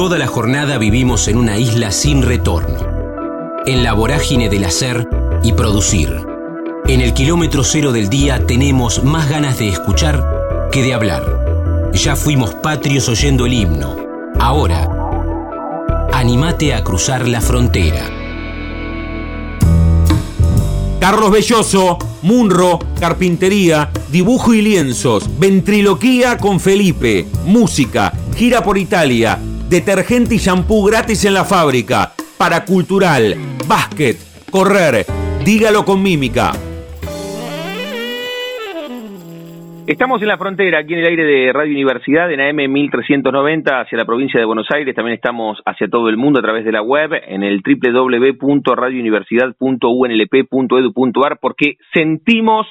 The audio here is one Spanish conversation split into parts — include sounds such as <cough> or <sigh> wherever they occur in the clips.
Toda la jornada vivimos en una isla sin retorno, en la vorágine del hacer y producir. En el kilómetro cero del día tenemos más ganas de escuchar que de hablar. Ya fuimos patrios oyendo el himno. Ahora, animate a cruzar la frontera. Carlos Belloso, Munro, carpintería, dibujo y lienzos, ventriloquía con Felipe, música, gira por Italia, detergente y shampoo gratis en la fábrica, paracultural, básquet, correr, dígalo con mímica. Estamos en la frontera, aquí en el aire de Radio Universidad, en AM 1390 hacia la provincia de Buenos Aires. También estamos hacia todo el mundo a través de la web en el www.radiouniversidad.unlp.edu.ar porque sentimos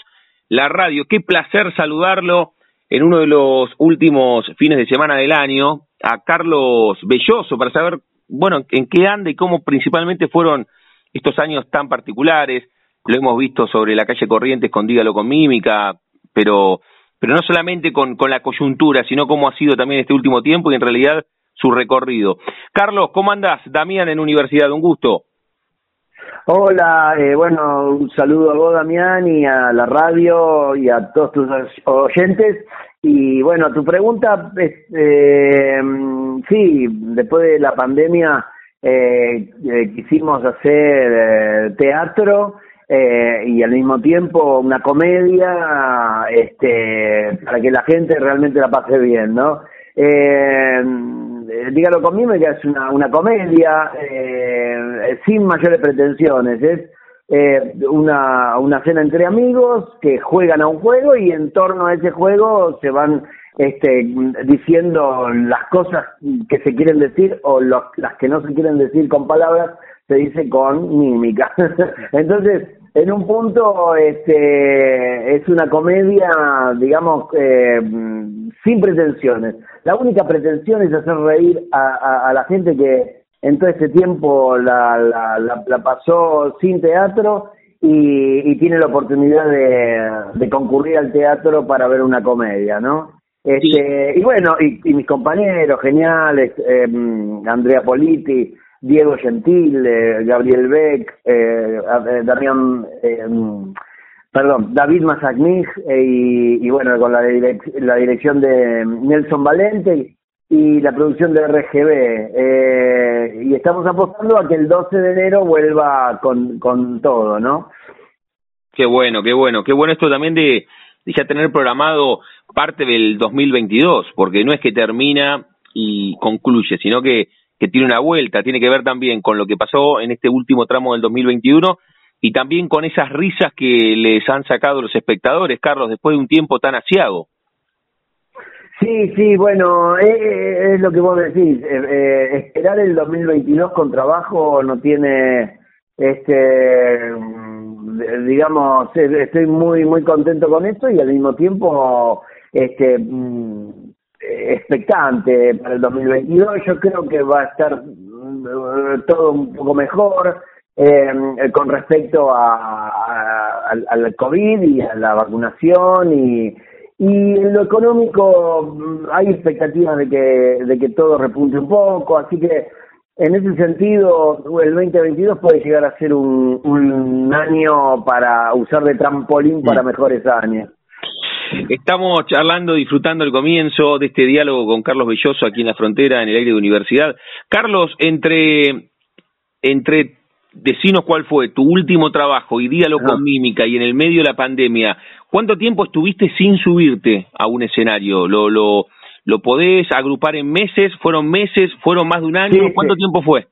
la radio. Qué placer saludarlo en uno de los últimos fines de semana del año a Carlos Belloso para saber, bueno, en qué anda y cómo principalmente fueron estos años tan particulares. Lo hemos visto sobre la calle Corrientes con Dígalo con Mímica, pero pero no solamente con, con la coyuntura, sino cómo ha sido también este último tiempo y en realidad su recorrido. Carlos, ¿cómo andás? Damián en Universidad, un gusto. Hola, eh, bueno, un saludo a vos, Damián, y a la radio y a todos tus oyentes. Y bueno, tu pregunta, eh, sí, después de la pandemia eh, eh quisimos hacer eh, teatro y al mismo tiempo una comedia este, para que la gente realmente la pase bien, ¿no? Eh, dígalo conmigo que es una, una comedia eh, sin mayores pretensiones, es eh, una, una cena entre amigos que juegan a un juego y en torno a ese juego se van este, diciendo las cosas que se quieren decir o las que no se quieren decir con palabras se dice con mímica. <laughs> Entonces, en un punto este, es una comedia, digamos, eh, sin pretensiones. La única pretensión es hacer reír a, la gente que en todo este tiempo la, la, pasó sin teatro y, tiene la oportunidad de, concurrir al teatro para ver una comedia, ¿no? Este, Y bueno, y, mis compañeros geniales, eh, Andrea Politi, Diego Gentil, eh, Gabriel Beck, eh, eh Damián, eh, perdón, David Mazagnig y, y, bueno, con la, la dirección de Nelson Valente y, la producción de RGB. y estamos apostando a que el 12 de enero vuelva con, con todo, ¿no? Qué bueno, qué bueno, qué bueno esto también de, de ya tener programado parte del 2022, porque no es que termina y concluye, sino que que tiene una vuelta, tiene que ver también con lo que pasó en este último tramo del 2021 y también con esas risas que les han sacado los espectadores, Carlos, después de un tiempo tan asiago. Sí, sí, bueno, eh, eh, es, lo que vos decís, eh, esperar el 2022 con trabajo no tiene, este, mm, digamos, estoy muy, muy contento con esto y al mismo tiempo, este, mm, expectante para el 2022. Yo creo que va a estar eh, todo un poco mejor eh, con respecto a, al COVID y a la vacunación y, y en lo económico mm, hay expectativas de que, de que todo repunte un poco, así que en ese sentido el 2022 puede llegar a ser un, un año para usar de trampolín para mejores años. Estamos charlando, disfrutando el comienzo de este diálogo con Carlos Belloso aquí en la frontera, en el aire de universidad. Carlos, entre, entre decinos cuál fue tu último trabajo y diálogo con mímica y en el medio de la pandemia, ¿cuánto tiempo estuviste sin subirte a un escenario? ¿Lo, lo, lo podés agrupar en meses? ¿Fueron meses? ¿Fueron más de un año? ¿Cuánto tiempo fue?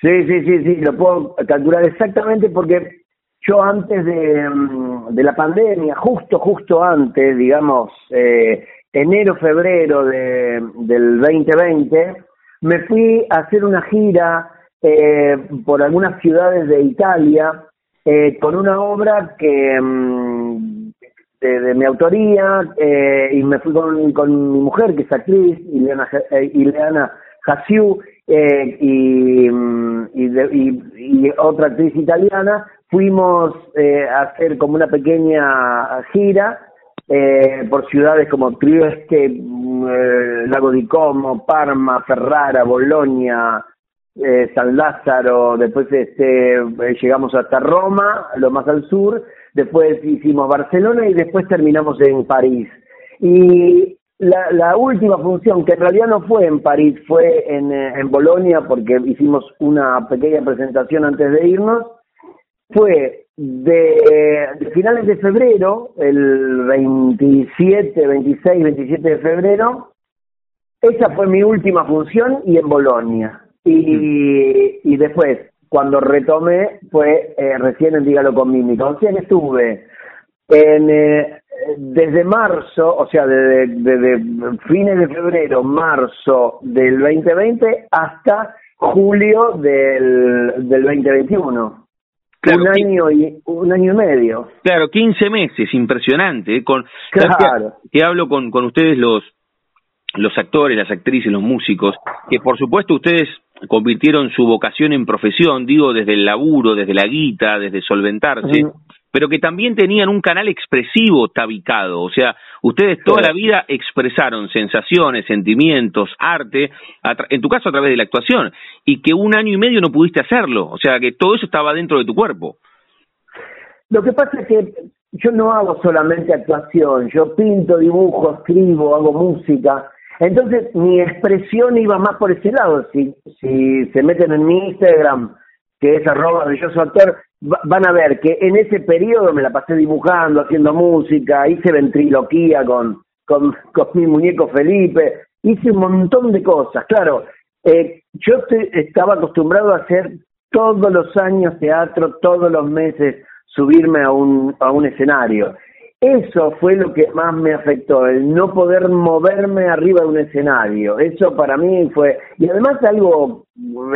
Sí, sí, sí, sí, lo puedo calcular exactamente porque yo antes de, mm, de la pandemia, justo, justo antes, digamos, eh, enero, febrero de, del 2020, me fui a hacer una gira eh, por algunas ciudades de Italia eh, con una obra que mm, de, mi autoría eh, y me fui con, con mi mujer que es actriz, Ileana, eh, Ileana Hasiu, y, mm, y, y, y, otra actriz italiana fuimos eh, a hacer como una pequeña gira eh, por ciudades como Trieste, mm, eh, Lago di Como, Parma, Ferrara, Bolonia, eh, San Lázaro, después este, llegamos hasta Roma, lo más al sur, después hicimos Barcelona y después terminamos en París. Y la, la, última función, que en realidad no fue en París, fue en, en Bolonia, porque hicimos una pequeña presentación antes de irnos, fue de, finales de febrero, el 27, 26, 27 de febrero, esa fue mi última función y en Bolonia. Y, y después, cuando retomé, fue eh, recién en Dígalo con Mímica. O sea estuve en, eh, desde marzo, o sea, desde, desde fines de febrero, marzo del 2020 hasta julio del, del 2021 un año y un año y medio. Claro, 15 meses, impresionante. ¿eh? Con, claro. Que, hablo con, con ustedes los los actores, las actrices, los músicos, que por supuesto ustedes convirtieron su vocación en profesión, digo, desde el laburo, desde la guita, desde solventarse, pero que también tenían un canal expresivo tabicado, o sea, ustedes toda la vida expresaron sensaciones, sentimientos, arte, en tu caso a través de la actuación, y que un año y medio no pudiste hacerlo, o sea, que todo eso estaba dentro de tu cuerpo. Lo que pasa es que yo no hago solamente actuación, yo pinto, dibujo, escribo, hago música, entonces mi expresión iba más por ese lado, si, si se meten en mi Instagram, que es arroba belloso actor, van a ver que en ese periodo me la pasé dibujando, haciendo música, hice ventriloquía con, con, con mi muñeco Felipe, hice un montón de cosas. Claro, eh, yo estaba acostumbrado a hacer todos los años teatro, todos los meses subirme a un, a un escenario. Eso fue lo que más me afectó, el no poder moverme arriba de un escenario. Eso para mí fue, y además algo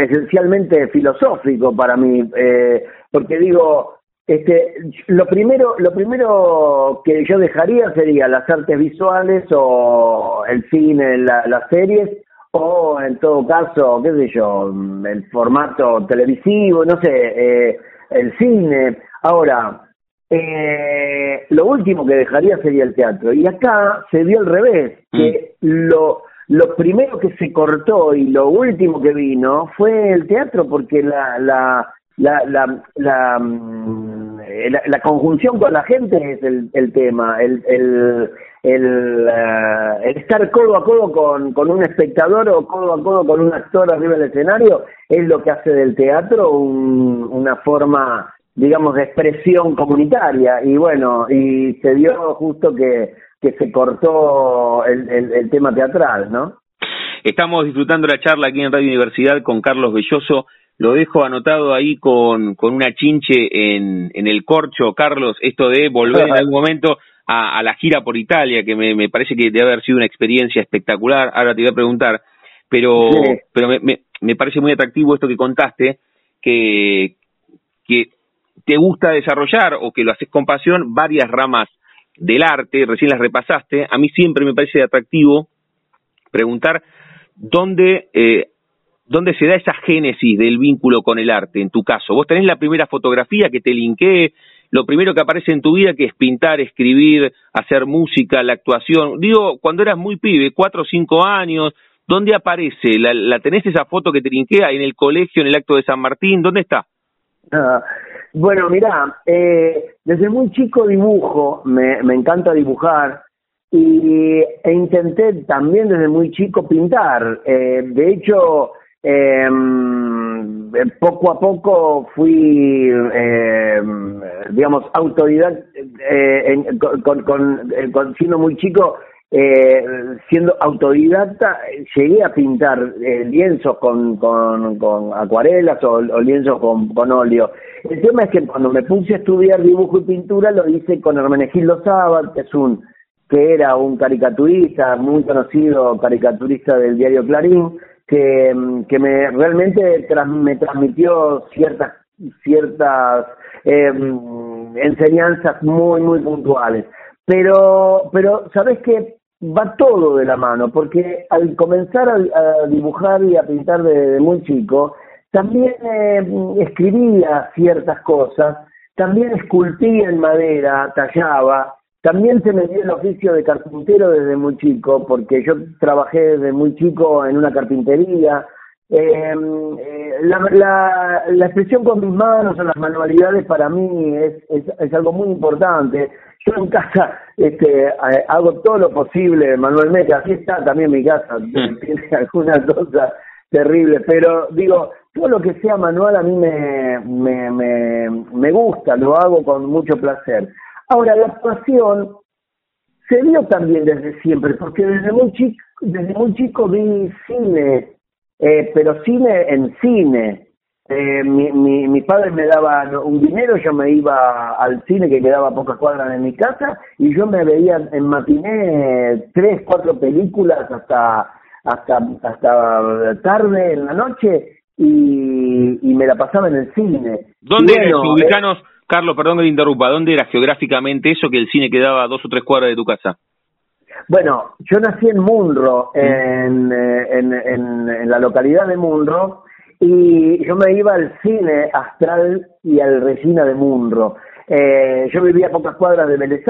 esencialmente filosófico para mí, eh, porque digo, este, lo primero, lo primero que yo dejaría sería las artes visuales o el cine, las series, o en todo caso, qué sé yo, el formato televisivo, no sé, eh, el cine. Ahora, eh, lo último que dejaría sería el teatro. Y acá se dio al revés, que mm. lo, lo primero que se cortó y lo último que vino fue el teatro, porque la, la, la, la, la, mm, la, conjunción con la gente es el, el tema, el, el, el, eh, el, estar codo a codo con, con un espectador o codo a codo con un actor arriba del escenario es lo que hace del teatro un, una forma digamos, de expresión comunitaria. Y bueno, y se dio justo que, que se cortó el, el, tema teatral, ¿no? Estamos disfrutando la charla aquí en Radio Universidad con Carlos Belloso. Lo dejo anotado ahí con, con una chinche en, en el corcho, Carlos, esto de volver en algún momento a, a la gira por Italia, que me, me, parece que debe haber sido una experiencia espectacular. Ahora te voy a preguntar, pero, pero me, me, me parece muy atractivo esto que contaste, que, que te gusta desarrollar o que lo haces con pasión varias ramas del arte, recién las repasaste, a mí siempre me parece atractivo preguntar dónde, eh, dónde se da esa génesis del vínculo con el arte, en tu caso. Vos tenés la primera fotografía que te linkee, lo primero que aparece en tu vida que es pintar, escribir, hacer música, la actuación. Digo, cuando eras muy pibe, cuatro o cinco años, ¿dónde aparece? ¿La, la tenés esa foto que te linkea en el colegio, en el acto de San Martín? ¿Dónde está? Bueno, mira, eh, desde muy chico dibujo, me, me encanta dibujar y, e intenté también desde muy chico pintar. Eh, de hecho, eh, poco a poco fui, eh, digamos, autoridad, eh, con, con, con, siendo muy chico, eh, siendo autodidacta, llegué a pintar eh, lienzos con, con, acuarelas o, lienzos con, con, óleo. El tema es que cuando me puse a estudiar dibujo y pintura lo hice con Hermenegildo Sábat, que es un que era un caricaturista, muy conocido caricaturista del diario Clarín, que, que me realmente me transmitió ciertas ciertas eh, enseñanzas muy muy puntuales pero pero sabes que va todo de la mano, porque al comenzar a, dibujar y a pintar de, muy chico, también eh, escribía ciertas cosas, también esculpía en madera, tallaba, también se me dio el oficio de carpintero desde muy chico, porque yo trabajé desde muy chico en una carpintería. Em, eh, la, la, la, expresión con mis manos o las manualidades para mí es, es algo muy importante. Yo en casa este, hago todo lo posible manualmente, así está también mi casa, mm. <laughs> tiene algunas cosas terribles, pero digo, todo lo que sea manual a mí me, me, me, me gusta, lo hago con mucho placer. Ahora, la actuación se dio también desde siempre, porque desde muy chico, desde muy chico vi cine, eh, pero cine en cine. Eh, mi, mi, mi padre me daba un dinero, yo me iba al cine que quedaba a pocas cuadras de mi casa y yo me veía en matiné tres, cuatro películas hasta hasta hasta tarde en la noche y, y me la pasaba en el cine. ¿Dónde bueno, los ubicanos? Carlos, perdón que te interrumpa, ¿dónde era geográficamente eso que el cine quedaba a dos o tres cuadras de tu casa? Bueno, yo nací en Munro, en, eh, en, en, en, la localidad de Munro, y yo me iba al cine Astral y al Regina de Munro. Eh, yo vivía a pocas cuadras de Vélez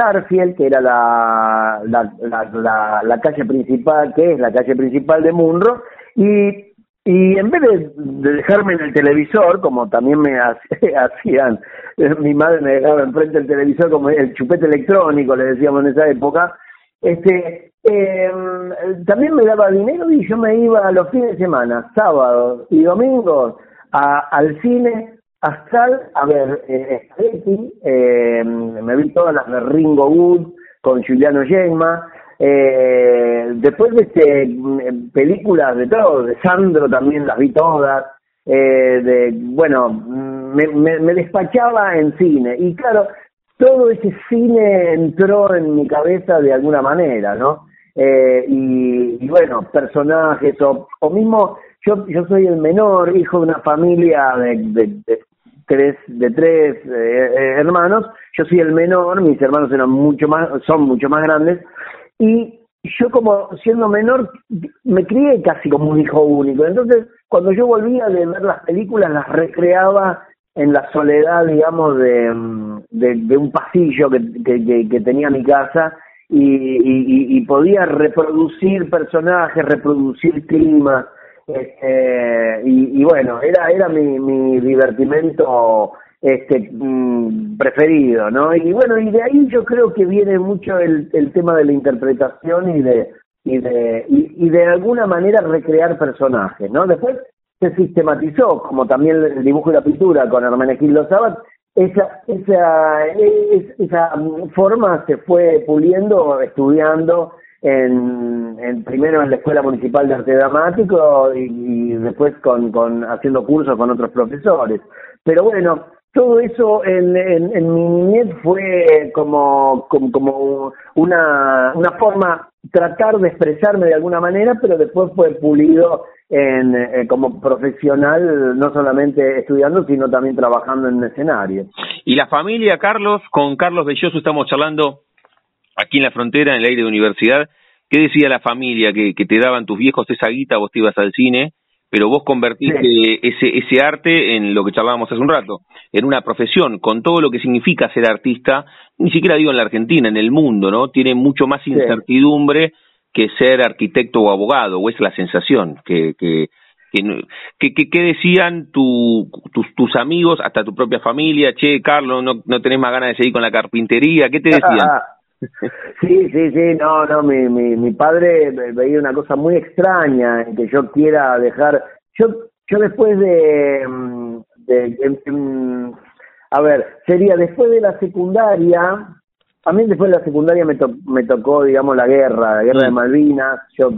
que era la, la, la, calle principal, que es la calle principal de Munro, y y en vez de, dejarme en el televisor, como también me <laughs> hacían, mi madre me dejaba enfrente del televisor como el chupete electrónico, le decíamos en esa época, este, eh, también me daba dinero y yo me iba a los fines de semana, sábados y domingos, a, al cine astral a ver eh, eh, me vi todas las de Ringo Wood con Juliano Gemma, eh, después de este, películas de todo, de Sandro también las vi todas, eh, de, bueno, me, me despachaba en cine y claro, todo ese cine entró en mi cabeza de alguna manera, ¿no? Eh, y, y, bueno, personajes o, o mismo yo yo soy el menor hijo de una familia de, de, de tres de tres eh, eh, hermanos yo soy el menor mis hermanos eran mucho más son mucho más grandes y yo como siendo menor me crié casi como un hijo único. Entonces, cuando yo volvía de ver las películas, las recreaba en la soledad, digamos, de, de, un pasillo que, que, tenía mi casa y, y, y, podía reproducir personajes, reproducir climas. Este, y, y bueno, era, era mi, mi divertimento este mm, preferido, ¿no? Y bueno, y de ahí yo creo que viene mucho el, el tema de la interpretación y de y de y, de alguna manera recrear personajes, ¿no? Después se sistematizó, como también el dibujo y la pintura con Hermenegildo Sabat, esa esa esa forma se fue puliendo, estudiando en, en, primero en la Escuela Municipal de Arte Dramático y, después con, con haciendo cursos con otros profesores. Pero bueno, todo eso en, en, en, mi niñez fue como, como, como una, una forma, tratar de expresarme de alguna manera, pero después fue pulido en, eh, como profesional, no solamente estudiando, sino también trabajando en escenario. Y la familia, Carlos, con Carlos Belloso estamos charlando aquí en la frontera, en el aire de universidad. ¿Qué decía la familia? ¿Que, que te daban tus viejos esa guita, vos te ibas al cine? Pero vos convertiste ese, ese arte en lo que charlábamos hace un rato, en una profesión, con todo lo que significa ser artista, ni siquiera digo en la Argentina, en el mundo, ¿no? Tiene mucho más incertidumbre que ser arquitecto o abogado, o es la sensación que, que, que, que, que decían tu, tus, tus amigos, hasta tu propia familia, che, Carlos, no, no tenés más ganas de seguir con la carpintería, ¿qué te decían? Sí, sí, sí, no, no, mi, mi, mi padre veía una cosa muy extraña en que yo quiera dejar, yo, yo después de, mm, de, mm, a ver, sería después de la secundaria, a mí después de la secundaria me, me tocó, digamos, la guerra, la guerra de. Malvinas, yo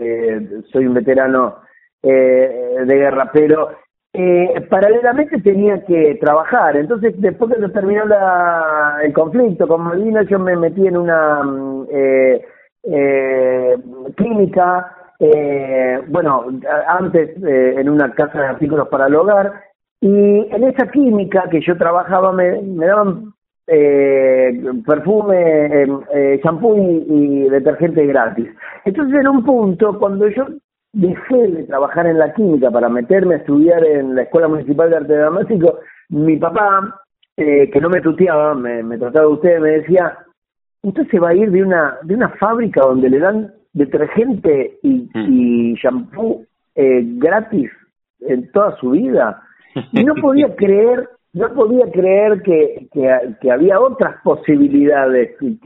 eh, soy un veterano eh, de guerra, pero eh, paralelamente tenía que trabajar. Entonces, después que terminó la, el conflicto con Malvinas, yo me metí en una mm, eh, eh, clínica, eh, bueno, antes eh, en una casa de artículos para el hogar, y en esa clínica que yo trabajaba me, daban eh, perfume, shampoo y, y detergente gratis. Entonces, en un punto, cuando yo dejé de trabajar en la química para meterme a estudiar en la Escuela Municipal de Arte Dramático, mi papá, eh, que no me tuteaba, me, me trataba de usted, me decía, usted se va a ir de una, de una fábrica donde le dan detergente y, mm. y shampoo eh, gratis en toda su vida. Y no podía <laughs> creer, no podía creer que, que, había otras posibilidades que,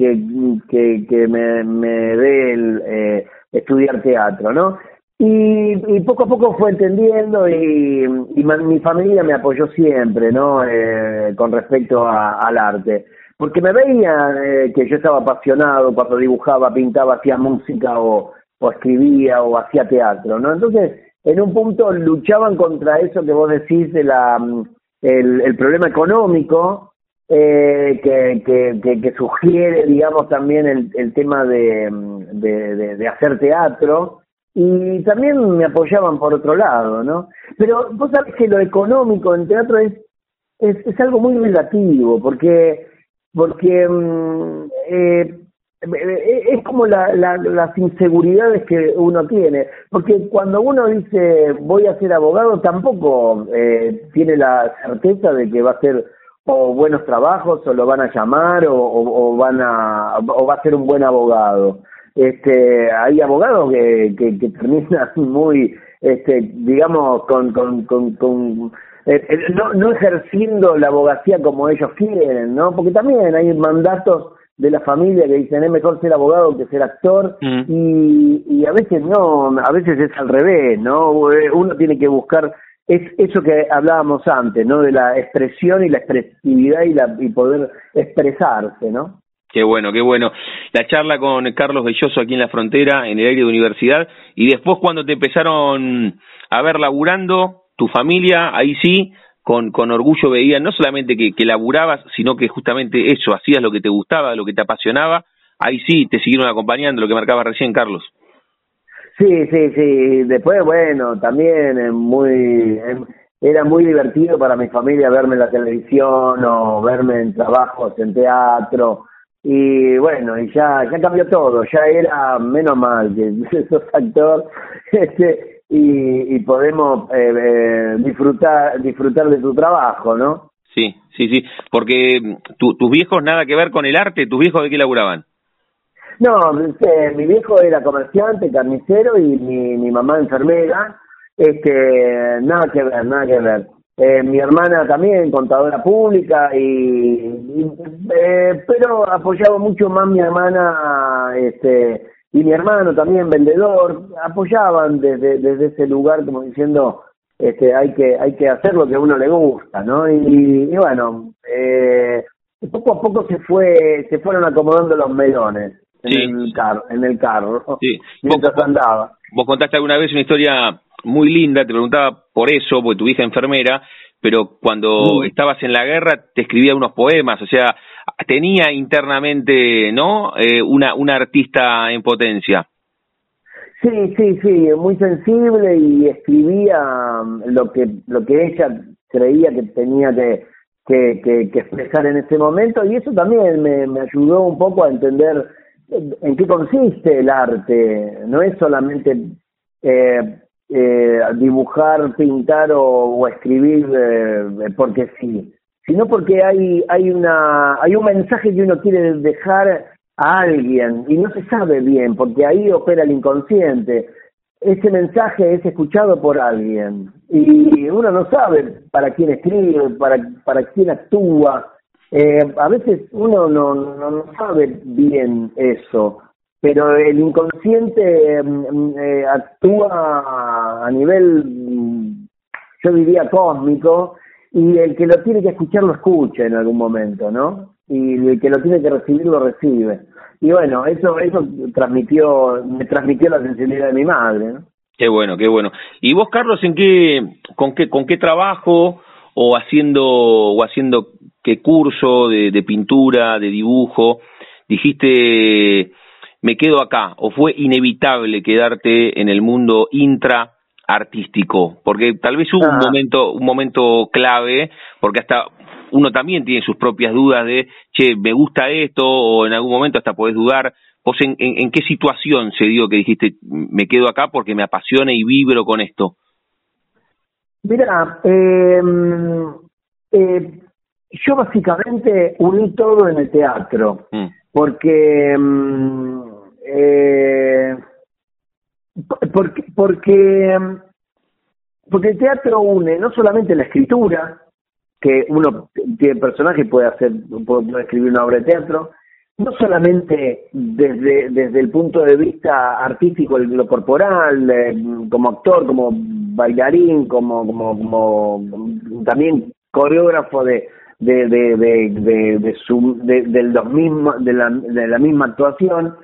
que, que me, me dé el eh, estudiar teatro, ¿no? Y, y, poco a poco fue entendiendo y, mi familia me apoyó siempre, ¿no? Eh, con respecto al arte. Porque me veía eh, que yo estaba apasionado cuando dibujaba, pintaba, hacía música o, o escribía o hacía teatro, ¿no? Entonces, en un punto luchaban contra eso que vos decís de la el, el problema económico eh, que, que, que, sugiere, digamos, también el, el tema de, de, de, hacer teatro y también me apoyaban por otro lado, ¿no? Pero vos sabés que lo económico en teatro es, es, algo muy relativo, porque, porque mm, eh, es como la, las inseguridades que uno tiene, porque cuando uno dice voy a ser abogado tampoco eh, tiene la certeza de que va a ser o buenos trabajos o lo van a llamar o, van a o va a ser un buen abogado. Este, hay abogados que, que, terminan <laughs> muy, este, digamos, con, con, con, con eh, eh, no, no ejerciendo la abogacía como ellos quieren, ¿no? Porque también hay mandatos de la familia que dicen es mejor ser abogado que ser actor mm. y, y a veces no, a veces es al revés, ¿no? Eh, uno tiene que buscar es eso que hablábamos antes, ¿no? De la expresión y la expresividad y, la, y poder expresarse, ¿no? Qué bueno, qué bueno. La charla con Carlos Belloso aquí en la frontera, en el aire de universidad, y después cuando te empezaron a ver laburando, tu familia, ahí sí, con, con orgullo veía no solamente que, que laburabas, sino que justamente eso, hacías lo que te gustaba, lo que te apasionaba, ahí sí te siguieron acompañando, lo que marcaba recién Carlos. Sí, sí, sí. Después, bueno, también muy era muy divertido para mi familia verme en la televisión o verme en trabajos en teatro y bueno, y ya ya cambió todo, ya era menos mal que <laughs> sos actor <laughs> este y, y podemos eh, eh, disfrutar disfrutar de tu trabajo, ¿no? Sí, sí, sí, porque mm, tu, tus viejos nada que ver con el arte, tus viejos de qué laburaban? No, este, mi viejo era comerciante, carnicero y mi, mi mamá enfermera, este, nada que ver, nada que ver. Eh, mi hermana también, contadora pública, y, eh, pero apoyaba mucho más mi hermana, este, y mi hermano también vendedor, apoyaban desde, desde ese lugar como diciendo este hay que hay que hacer lo que a uno le gusta no y, bueno eh, poco a poco se fue se fueron acomodando los melones en el carro en el carro sí. mientras andaba. vos contaste alguna vez una historia muy linda te preguntaba por eso porque tu hija enfermera pero cuando mm. estabas en la guerra te escribía unos poemas o sea tenía internamente, ¿no? Eh, una, una artista en potencia. Sí, sí, sí, muy sensible y escribía um, lo que lo que ella creía que tenía que, que, que, expresar en ese momento y eso también me, me ayudó un poco a entender en qué consiste el arte. No es solamente eh, eh, dibujar, pintar o, escribir eh, porque sí sino porque hay, hay, una, hay un mensaje que uno quiere dejar a alguien y no se sabe bien, porque ahí opera el inconsciente. Ese mensaje es escuchado por alguien y uno no sabe para quién escribe, para, para quién actúa. Eh, a veces uno no, no, no, sabe bien eso, pero el inconsciente mm, eh, actúa a nivel, mm, yo diría, cósmico y el que lo tiene que escuchar lo escucha en algún momento, ¿no? Y el que lo tiene que recibir lo recibe. Y bueno, eso eso transmitió me transmitió la sensibilidad de mi madre, ¿no? Qué bueno, qué bueno. ¿Y vos, Carlos, en qué con qué con qué trabajo o haciendo o haciendo qué curso de, de pintura, de dibujo dijiste me quedo acá o fue inevitable quedarte en el mundo intra artístico, porque tal vez hubo un ah. momento, un momento clave, porque hasta uno también tiene sus propias dudas de, che, me gusta esto, o en algún momento hasta podés dudar. ¿Vos en, en, qué situación se dio que dijiste, me quedo acá porque me apasiona y vibro con esto? Mira, eh, eh, yo básicamente uní todo en el teatro. Mm. porque mm, eh, porque porque porque el teatro une no solamente la escritura que uno tiene personaje puede hacer puede escribir una obra de teatro no solamente desde, desde el punto de vista artístico, lo corporal, eh, como actor, como bailarín, como, como, como también coreógrafo de, de, de, de, de, su, de, de, los mismos, de, la, de la misma actuación,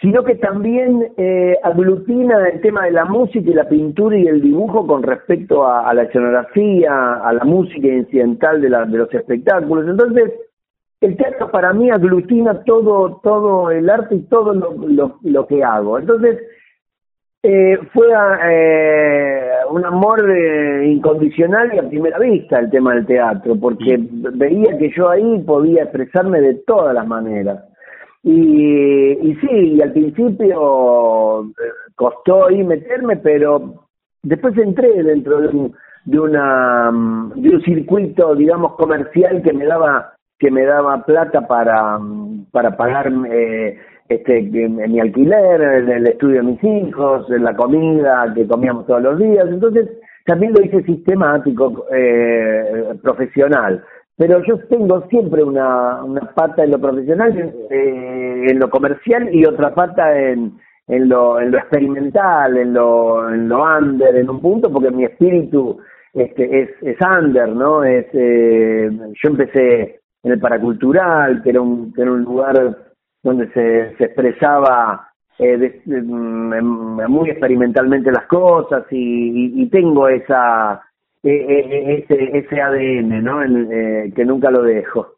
sino que también eh, aglutina el tema de la música y la pintura y el dibujo con respecto a, a la escenografía, a la música incidental de, la, de los espectáculos. Entonces, el teatro para mí aglutina todo, todo el arte y todo lo, lo, lo que hago. Entonces, eh, fue eh, un amor eh, incondicional y a primera vista el tema del teatro, porque veía que yo ahí podía expresarme de todas las maneras. Y, y sí, y al principio eh, costó ahí meterme, pero después entré dentro de un, de, una, de un circuito, digamos, comercial que me daba que me daba plata para, para pagar eh, este, mi alquiler, el, estudio de mis hijos, la comida que comíamos todos los días. Entonces, también lo hice sistemático, eh, profesional. Pero yo tengo siempre una, una pata en lo profesional, eh, en lo comercial y otra pata en, en lo, en lo experimental, en lo, en lo under, en un punto, porque mi espíritu este, es, es under, ¿no? Es, eh, yo empecé en el paracultural, que era un, que era un lugar donde se, se expresaba eh, mm, muy experimentalmente las cosas y, y, tengo esa ese, ese ADN ¿no? Eh, que nunca lo dejo.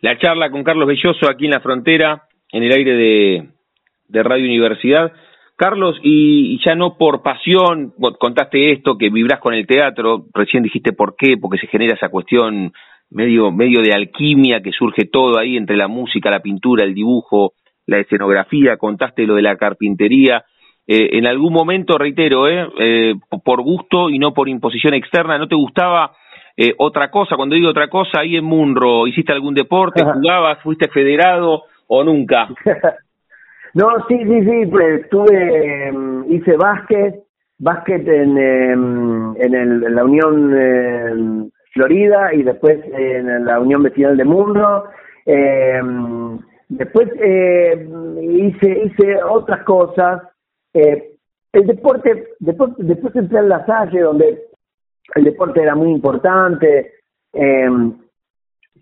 La charla con Carlos Belloso aquí en la frontera, en el aire de, de Radio Universidad. Carlos, y, ya no por pasión, contaste esto, que vibrás con el teatro, recién dijiste por qué, porque se genera esa cuestión medio, medio de alquimia que surge todo ahí entre la música, la pintura, el dibujo, la escenografía, contaste lo de la carpintería. Eh, en algún momento, reitero, eh, eh, por gusto y no por imposición externa, ¿no te gustaba eh, otra cosa? Cuando digo otra cosa, ahí en Munro, ¿hiciste algún deporte? ¿Jugabas? ¿Fuiste federado o nunca? <laughs> no, sí, sí, sí, pues tuve, em, hice básquet, básquet en, em, en, el, en la Unión em, Florida y después en la Unión Vecinal de Mundo. Eh, después eh, hice, hice otras cosas. Eh, el deporte, después, después entré en la Salle, donde el deporte era muy importante, eh,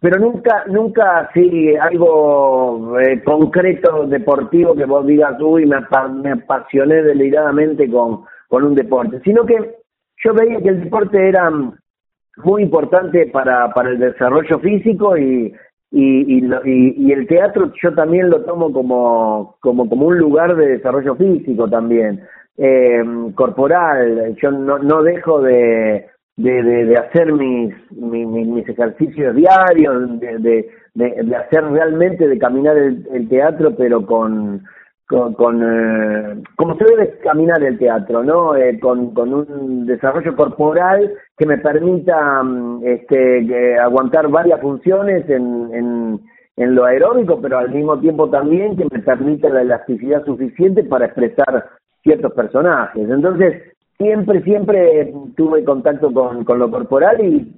pero nunca, nunca así algo eh, concreto deportivo que vos digas, uy, me, me apasioné deliradamente con, con un deporte, sino que yo veía que el deporte era muy importante para, para el desarrollo físico y, y, y, y, el teatro yo también lo tomo como, como, como un lugar de desarrollo físico también, eh, corporal. Yo no, no dejo de, de, de, hacer mis, mis, mis, ejercicios diarios, de, de, de, hacer realmente, de caminar el, el teatro, pero con, con, con eh, como se debe caminar el teatro, ¿no? Eh, con, con un desarrollo corporal que me permita mm, este, aguantar varias funciones en, en, en lo aeróbico, pero al mismo tiempo también que me permita la elasticidad suficiente para expresar ciertos personajes. Entonces, siempre, siempre tuve contacto con, con lo corporal y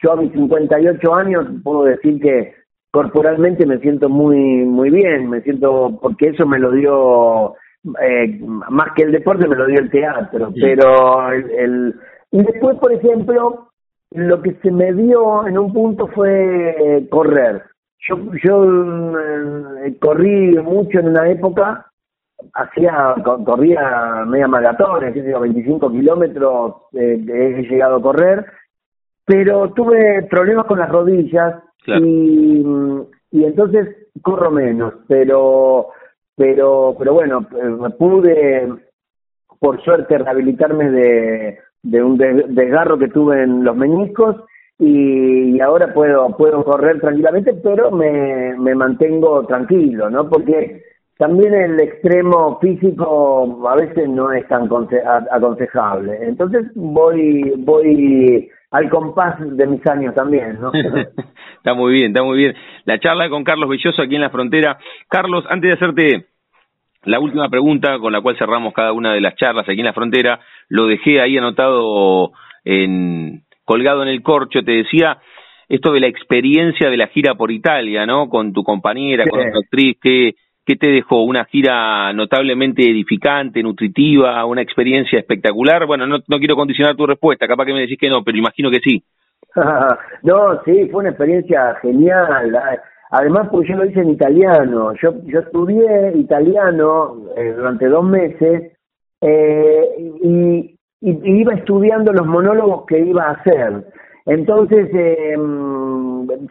yo a mis 58 años puedo decir que corporalmente me siento muy muy bien, me siento porque eso me lo dio eh, más que el deporte me lo dio el teatro, pero el, y después por ejemplo lo que se me dio en un punto fue correr. Yo yo eh, corrí mucho en una época, hacía corría media maratón, es decir, 25 kilómetros eh, he llegado a correr, pero tuve problemas con las rodillas y, y entonces corro menos, pero pero pero bueno, pude por suerte rehabilitarme de, de un desgarro que tuve en los meniscos y, ahora puedo puedo correr tranquilamente, pero me, me mantengo tranquilo, ¿no? Porque también el extremo físico a veces no es tan aconsejable. Entonces voy voy al compás de mis años también, ¿no? <laughs> Está muy bien, está muy bien. La charla con Carlos Belloso aquí en la frontera. Carlos, antes de hacerte la última pregunta con la cual cerramos cada una de las charlas aquí en la frontera, lo dejé ahí anotado en colgado en el corcho, te decía esto de la experiencia de la gira por Italia, ¿no? Con tu compañera, con tu actriz, ¿qué, ¿qué te dejó? ¿Una gira notablemente edificante, nutritiva, una experiencia espectacular? Bueno, no, no quiero condicionar tu respuesta, capaz que me decís que no, pero imagino que sí. <laughs> no, sí, fue una experiencia genial. Además, porque yo lo hice en italiano. Yo, yo estudié italiano eh, durante dos meses eh, y, iba estudiando los monólogos que iba a hacer. Entonces eh,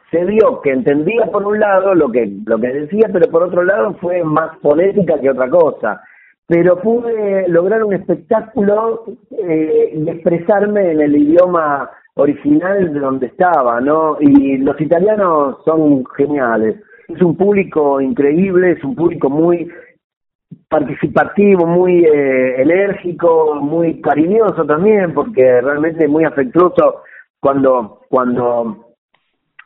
se vio que entendía por un lado lo que lo que decía, pero por otro lado fue más fonética que otra cosa. Pero pude lograr un espectáculo eh, y expresarme en el idioma original de donde estaba, ¿no? Y los italianos son geniales. Es un público increíble, es un público muy participativo, muy eh, enérgico, muy cariñoso también, porque realmente muy afectuoso cuando cuando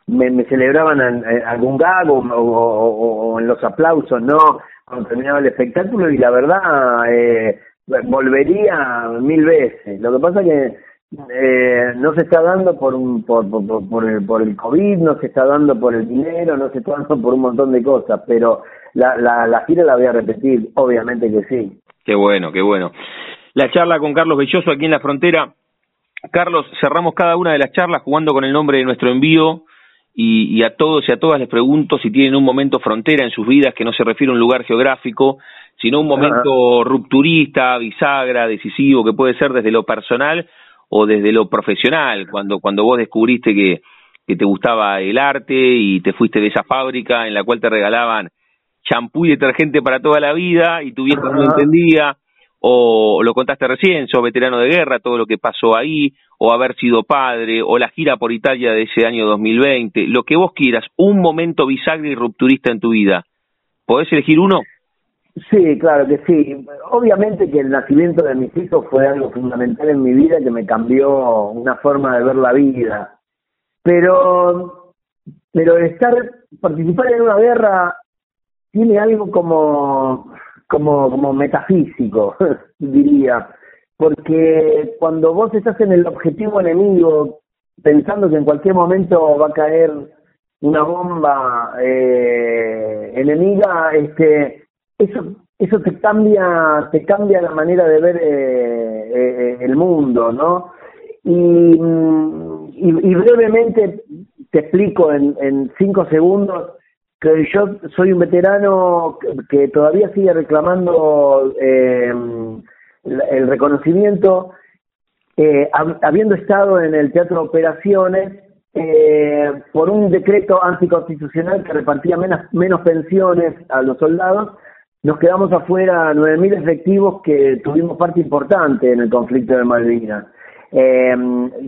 me, celebraban algún gago o, en los aplausos, ¿no? Cuando terminaba el espectáculo y la verdad eh, volvería mil veces. Lo que pasa que eh, no se está dando por, un, por, por, por, el, por el COVID, no se está dando por el dinero, no se está dando por un montón de cosas, pero la, la, la gira la voy a repetir, obviamente que sí. Qué bueno, qué bueno. La charla con Carlos Belloso aquí en la frontera. Carlos, cerramos cada una de las charlas jugando con el nombre de nuestro envío y, y, a todos y a todas les pregunto si tienen un momento frontera en sus vidas que no se refiere a un lugar geográfico, sino un momento rupturista, bisagra, decisivo, que puede ser desde lo personal o desde lo profesional, cuando, cuando vos descubriste que, que te gustaba el arte y te fuiste de esa fábrica en la cual te regalaban champú y detergente para toda la vida y tu vieja no entendía, o lo contaste recién, sos veterano de guerra, todo lo que pasó ahí, o haber sido padre, o la gira por Italia de ese año 2020, lo que vos quieras, un momento bisagra y rupturista en tu vida. ¿Podés elegir uno? Sí, claro que sí. Obviamente que el nacimiento de mis hijos fue algo fundamental en mi vida que me cambió una forma de ver la vida. Pero, pero estar, participar en una guerra tiene algo como, como, como metafísico, <laughs> diría. Porque cuando vos estás en el objetivo enemigo, pensando que en cualquier momento va a caer una bomba eh, enemiga, este eso eso te cambia te cambia la manera de ver eh, eh, el mundo no y, y, brevemente te explico en, en cinco segundos que yo soy un veterano que, todavía sigue reclamando eh, el reconocimiento habiendo estado en el teatro operaciones por un decreto anticonstitucional que repartía menos, menos pensiones a los soldados nos quedamos afuera 9.000 efectivos que tuvimos parte importante en el conflicto de Malvinas. Eh,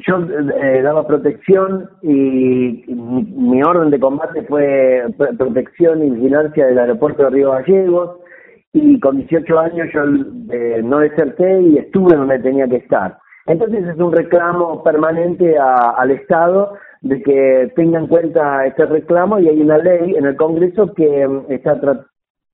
yo eh, daba protección y, mi, orden de combate fue protección y vigilancia del aeropuerto de Río Gallegos y con 18 años yo eh, no deserté y estuve donde tenía que estar. Entonces es un reclamo permanente al Estado de que tenga en cuenta este reclamo y hay una ley en el Congreso que está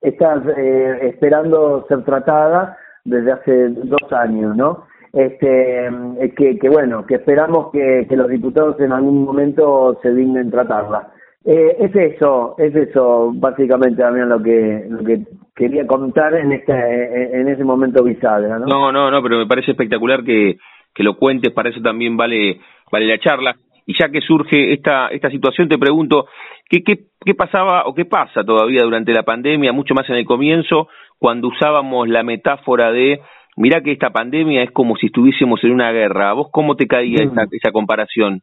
está eh, esperando ser tratada desde hace dos años, ¿no? Este, eh, que, bueno, que esperamos que, que los diputados en algún momento se dignen tratarla. Eh, es eso, es eso básicamente también lo que lo que quería contar en este en ese momento bisagra, ¿no? No, no, no, pero me parece espectacular que, que lo cuentes, para eso también vale vale la charla. Y ya que surge esta esta situación, te pregunto, ¿qué, qué ¿Qué pasaba o qué pasa todavía durante la pandemia, mucho más en el comienzo, cuando usábamos la metáfora de, mirá que esta pandemia es como si estuviésemos en una guerra? ¿A vos cómo te caía esa, mm. esa comparación?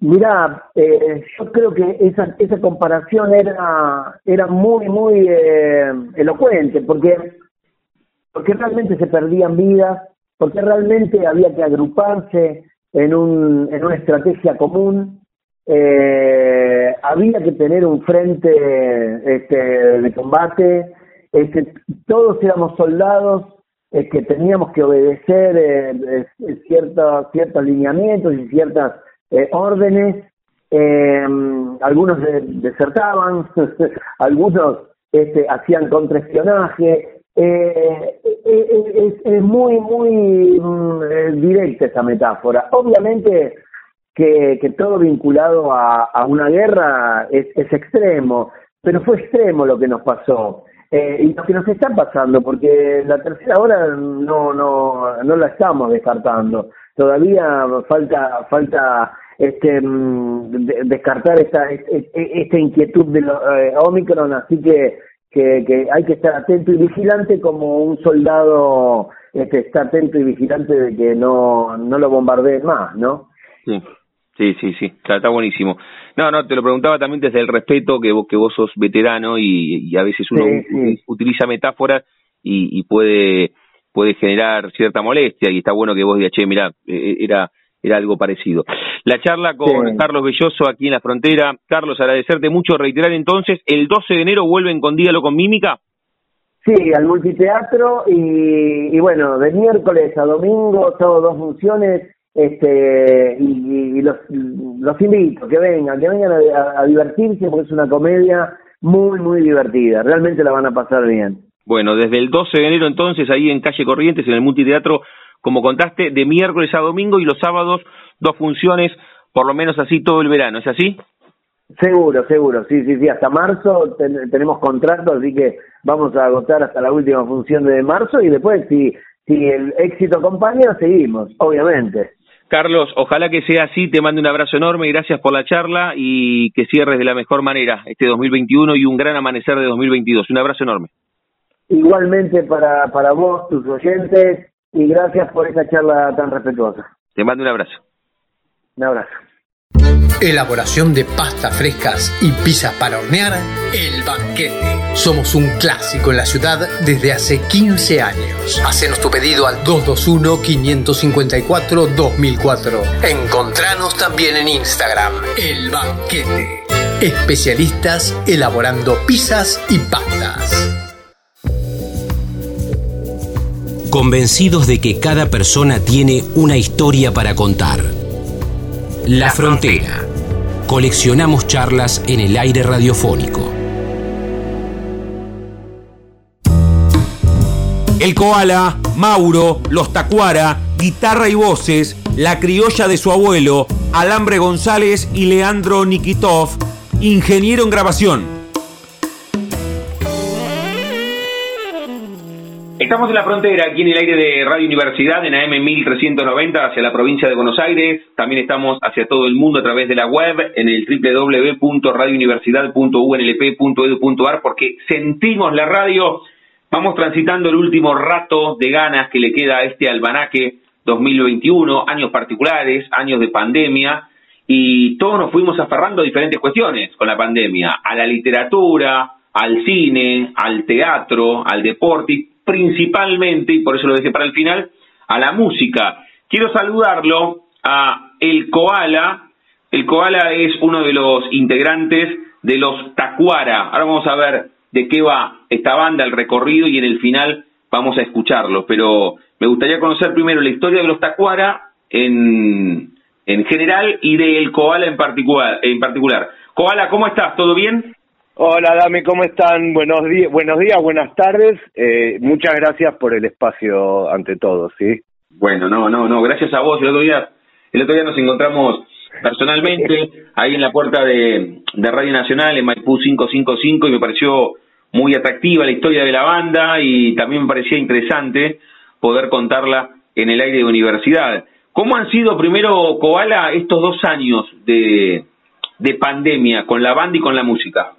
Mira, eh, yo creo que esa, esa comparación era, era muy, muy eh, elocuente, porque, porque realmente se perdían vidas, porque realmente había que agruparse en, un, en una estrategia común, eh, había que tener un frente este, de combate, este, todos éramos soldados, es que teníamos que obedecer eh, ciertos, ciertos lineamientos y ciertas eh, órdenes, eh, algunos desertaban, <laughs> algunos este, hacían contraespionaje. Eh, es, es, muy, muy mm, directa esa metáfora. Obviamente que, que todo vinculado a, una guerra es, es extremo, pero fue extremo lo que nos pasó. Eh, y lo que nos está pasando, porque la tercera hora no, no, no la estamos descartando. Todavía falta, falta este, mm, descartar esta, esta inquietud de los eh, Omicron, así que, que, que, hay que estar atento y vigilante como un soldado este, está atento y vigilante de que no, no lo bombardeen más, ¿no? Sí. Sí, sí, sí, está, buenísimo. No, no, te lo preguntaba también desde el respeto que vos, que vos sos veterano y, a veces uno utiliza metáforas y, puede puede generar cierta molestia y está bueno que vos digas, che, mira, e, e, era era algo parecido. La charla con Carlos Belloso aquí en la frontera. Carlos, agradecerte mucho, reiterar entonces, el 12 de enero vuelven con Díalo con Mímica. Sí, al multiteatro y, y bueno, de miércoles a domingo, todas dos funciones este y, los, los invito que vengan, que vengan a, divertirse porque es una comedia muy, muy divertida, realmente la van a pasar bien. Bueno, desde el 12 de enero entonces, ahí en Calle Corrientes, en el Multiteatro, como contaste, de miércoles a domingo y los sábados dos funciones, por lo menos así todo el verano, ¿es así? Seguro, seguro, sí, sí, sí, hasta marzo tenemos contrato, así que vamos a agotar hasta la última función de marzo y después si, si el éxito acompaña, seguimos, obviamente. Carlos, ojalá que sea así, te mando un abrazo enorme, gracias por la charla y que cierres de la mejor manera este 2021 y un gran amanecer de 2022. Un abrazo enorme. Igualmente para, para vos, tus oyentes, y gracias por esa charla tan respetuosa. Te mando un abrazo. Un abrazo. Elaboración de pastas frescas y pizza para hornear, El Banquete. Somos un clásico en la ciudad desde hace 15 años. Hacenos tu pedido al 221-554-2004. Encontranos también en Instagram, El Banquete. Especialistas elaborando pizzas y pastas. Convencidos de que cada persona tiene una historia para contar. La Frontera. Coleccionamos charlas en el aire radiofónico. El Koala, Mauro, Los Tacuara, Guitarra y Voces, La Criolla de su abuelo, Alambre González y Leandro Nikitov, ingeniero en grabación. Estamos en la frontera, aquí en el aire de Radio Universidad, en AM 1390, hacia la provincia de Buenos Aires. También estamos hacia todo el mundo a través de la web, en el www.radiouniversidad.unlp.edu.ar, porque sentimos la radio. Vamos transitando el último rato de ganas que le queda a este albanaque 2021, años particulares, años de pandemia, y todos nos fuimos aferrando a diferentes cuestiones con la pandemia, a la literatura, al cine, al teatro, al deporte, principalmente, y por eso lo dejé para el final, a la música. Quiero saludarlo a El Koala. El Koala es uno de los integrantes de los Tacuara. Ahora vamos a ver de qué va esta banda, el recorrido, y en el final vamos a escucharlo. Pero me gustaría conocer primero la historia de los Tacuara en, en general y de El Koala en particular. En particular. Koala, ¿cómo estás? ¿Todo bien? Hola, Dami, ¿cómo están? Buenos días, buenos días, buenas tardes. Eh, muchas gracias por el espacio ante todo, ¿sí? Bueno, no, no, no, gracias a vos. El otro día, el otro día nos encontramos personalmente ahí en la puerta de, Radio Nacional en Maipú 555 y me pareció muy atractiva la historia de la banda y también me parecía interesante poder contarla en el aire de universidad. ¿Cómo han sido primero, Koala, estos dos años de pandemia con la banda y con la música?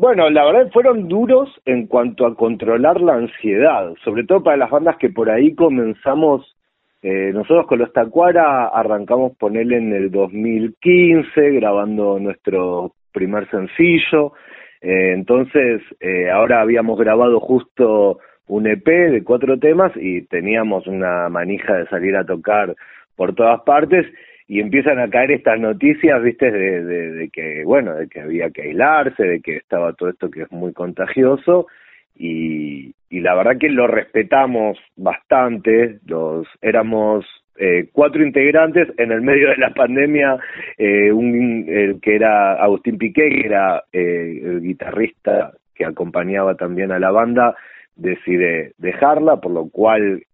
Bueno, la verdad fueron duros en cuanto a controlar la ansiedad, sobre todo para las bandas que por ahí comenzamos, eh, nosotros con los Tacuara arrancamos ponerle en el 2015 grabando nuestro primer sencillo, eh, entonces eh, ahora habíamos grabado justo un EP de cuatro temas y teníamos una manija de salir a tocar por todas partes y empiezan a caer estas noticias, viste, de, de, que, bueno, de que había que aislarse, de que estaba todo esto que es muy contagioso, y, y la verdad que lo respetamos bastante, los éramos eh, cuatro integrantes, en el medio de la pandemia, eh, un, que era Agustín Piqué, que era eh, el guitarrista que acompañaba también a la banda, decide dejarla, por lo cual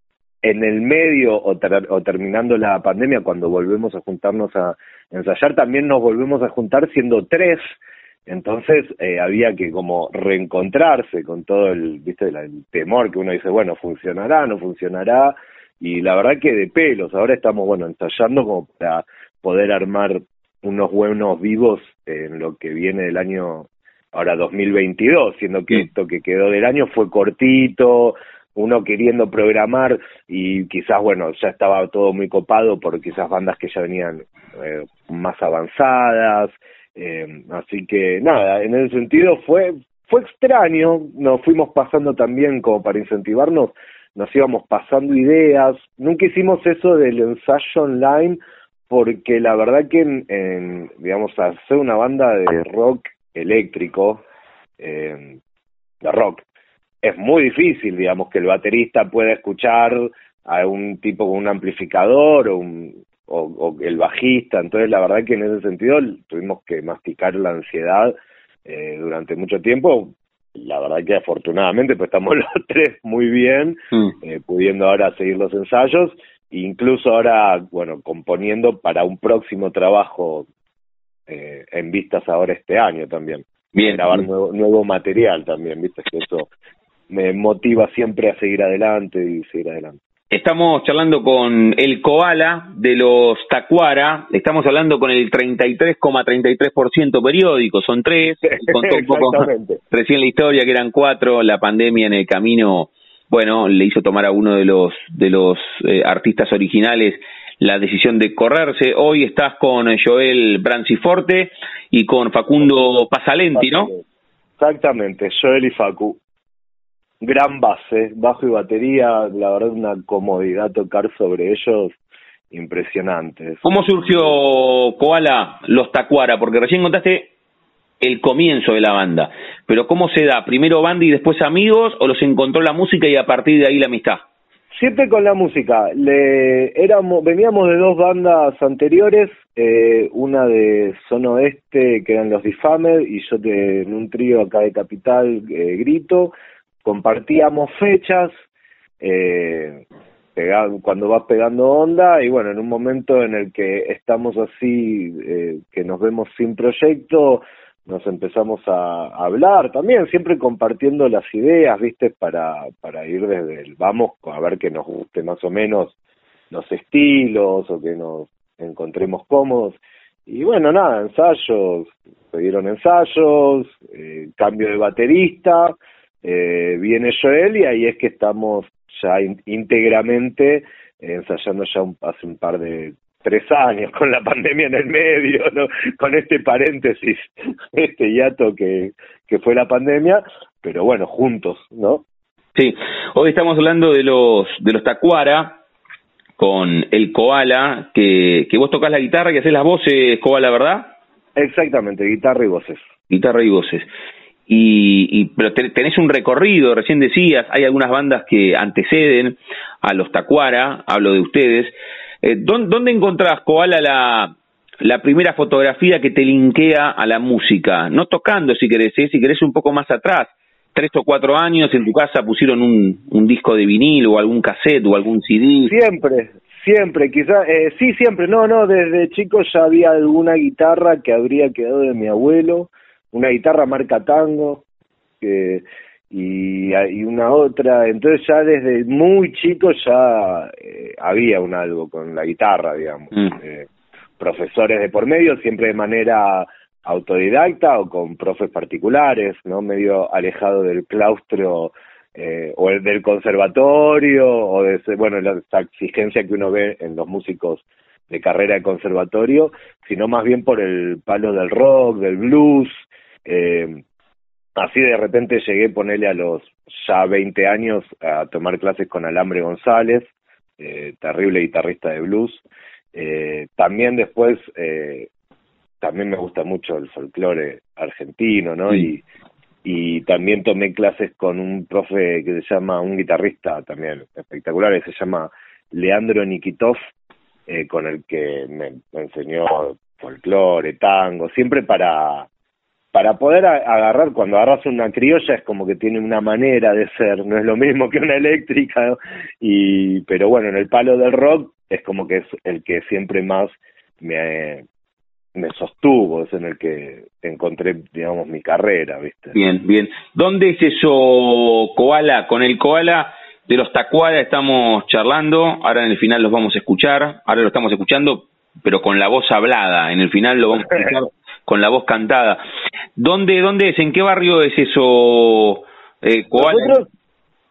en el medio o, o terminando la pandemia, cuando volvemos a juntarnos a ensayar, también nos volvemos a juntar siendo tres, entonces eh, había que como reencontrarse con todo el, viste, el temor que uno dice, bueno, funcionará, no funcionará, y la verdad que de pelos, ahora estamos, bueno, ensayando como para poder armar unos buenos vivos en lo que viene del año ahora 2022, siendo que esto que quedó del año fue cortito, uno queriendo programar y quizás, bueno, ya estaba todo muy copado por quizás bandas que ya venían eh, más avanzadas, eh, así que nada, en ese sentido fue fue extraño, nos fuimos pasando también como para incentivarnos, nos íbamos pasando ideas, nunca hicimos eso del ensayo online porque la verdad que en, digamos hacer una banda de rock eléctrico eh, de rock es muy difícil digamos que el baterista pueda escuchar a un tipo con un amplificador o un o, el bajista, entonces la verdad que en ese sentido tuvimos que masticar la ansiedad eh, durante mucho tiempo, la verdad que afortunadamente pues estamos <laughs> los tres muy bien, mm. eh, pudiendo ahora seguir los ensayos, incluso ahora, bueno, componiendo para un próximo trabajo eh, en vistas ahora este año también. Bien. Grabar nuevo, nuevo material también, viste, que eso me motiva siempre a seguir adelante y seguir adelante. Estamos charlando con el koala de los Tacuara, estamos hablando con el 33,33% periódico, son tres, <laughs> contó un poco <laughs> recién la historia que eran cuatro, la pandemia en el camino, bueno, le hizo tomar a uno de los, de los eh, artistas originales la decisión de correrse. Hoy estás con Joel Branciforte y con Facundo Pasalenti, ¿no? Exactamente, Joel y Facu gran base, bajo y batería, la verdad una comodidad tocar sobre ellos impresionante. ¿Cómo surgió Koala Los Tacuara? Porque recién contaste el comienzo de la banda, pero ¿cómo se da? ¿Primero banda y después amigos o los encontró la música y a partir de ahí la amistad? Siempre con la música. Le, éramos, veníamos de dos bandas anteriores, eh, una de Son Oeste, que eran los Difamed, y yo de, en un trío acá de Capital, eh, Grito, compartíamos fechas, eh, cuando vas pegando onda y bueno, en un momento en el que estamos así, eh, que nos vemos sin proyecto, nos empezamos a, hablar también, siempre compartiendo las ideas, viste, para, para ir desde el vamos a ver que nos guste más o menos los estilos o que nos encontremos cómodos. Y bueno, nada, ensayos, se dieron ensayos, eh, cambio de baterista, eh, viene Joel y ahí es que estamos ya íntegramente ensayando ya hace un par de tres años con la pandemia en el medio, ¿no? con este paréntesis, <laughs> este hiato que, que fue la pandemia, pero bueno, juntos, ¿no? Sí, hoy estamos hablando de los de los Tacuara con el Koala, que, que vos tocas la guitarra y haces las voces, Koala, ¿verdad? Exactamente, guitarra y voces. Guitarra y voces y, y pero tenés un recorrido, recién decías, hay algunas bandas que anteceden a los Tacuara, hablo de ustedes. Eh, ¿dónde, encontrás, Koala, la, la primera fotografía que te linkea a la música? No tocando, si querés, ¿eh? si querés un poco más atrás. Tres o cuatro años en tu casa pusieron un, un disco de vinil o algún cassette o algún CD. Siempre, siempre, quizás, eh, sí, siempre, no, no, desde chico ya había alguna guitarra que habría quedado de mi abuelo una guitarra marca tango que, y, y, una otra, entonces ya desde muy chico ya eh, había un algo con la guitarra, digamos. Mm. Eh, profesores de por medio, siempre de manera autodidacta o con profes particulares, ¿no? Medio alejado del claustro eh, o el del conservatorio o de, bueno, la, exigencia que uno ve en los músicos de carrera de conservatorio, sino más bien por el palo del rock, del blues, eh, así de repente llegué, ponerle a los ya 20 años a tomar clases con Alambre González, eh, terrible guitarrista de blues. Eh, también después, eh, también me gusta mucho el folclore argentino, ¿no? Y, y también tomé clases con un profe que se llama, un guitarrista también espectacular, que se llama Leandro Nikitov, con el que me, enseñó folclore, tango, siempre para para poder agarrar, cuando agarras una criolla es como que tiene una manera de ser, no es lo mismo que una eléctrica, y pero bueno, en el palo del rock es como que es el que siempre más me, me sostuvo, es en el que encontré, digamos, mi carrera, ¿viste? Bien, bien. ¿Dónde es eso, Koala? Con el Koala de los Tacuara estamos charlando, ahora en el final los vamos a escuchar, ahora lo estamos escuchando, pero con la voz hablada, en el final lo vamos a escuchar <laughs> con la voz cantada. ¿Dónde, dónde es? ¿En qué barrio es eso, eh, Koala?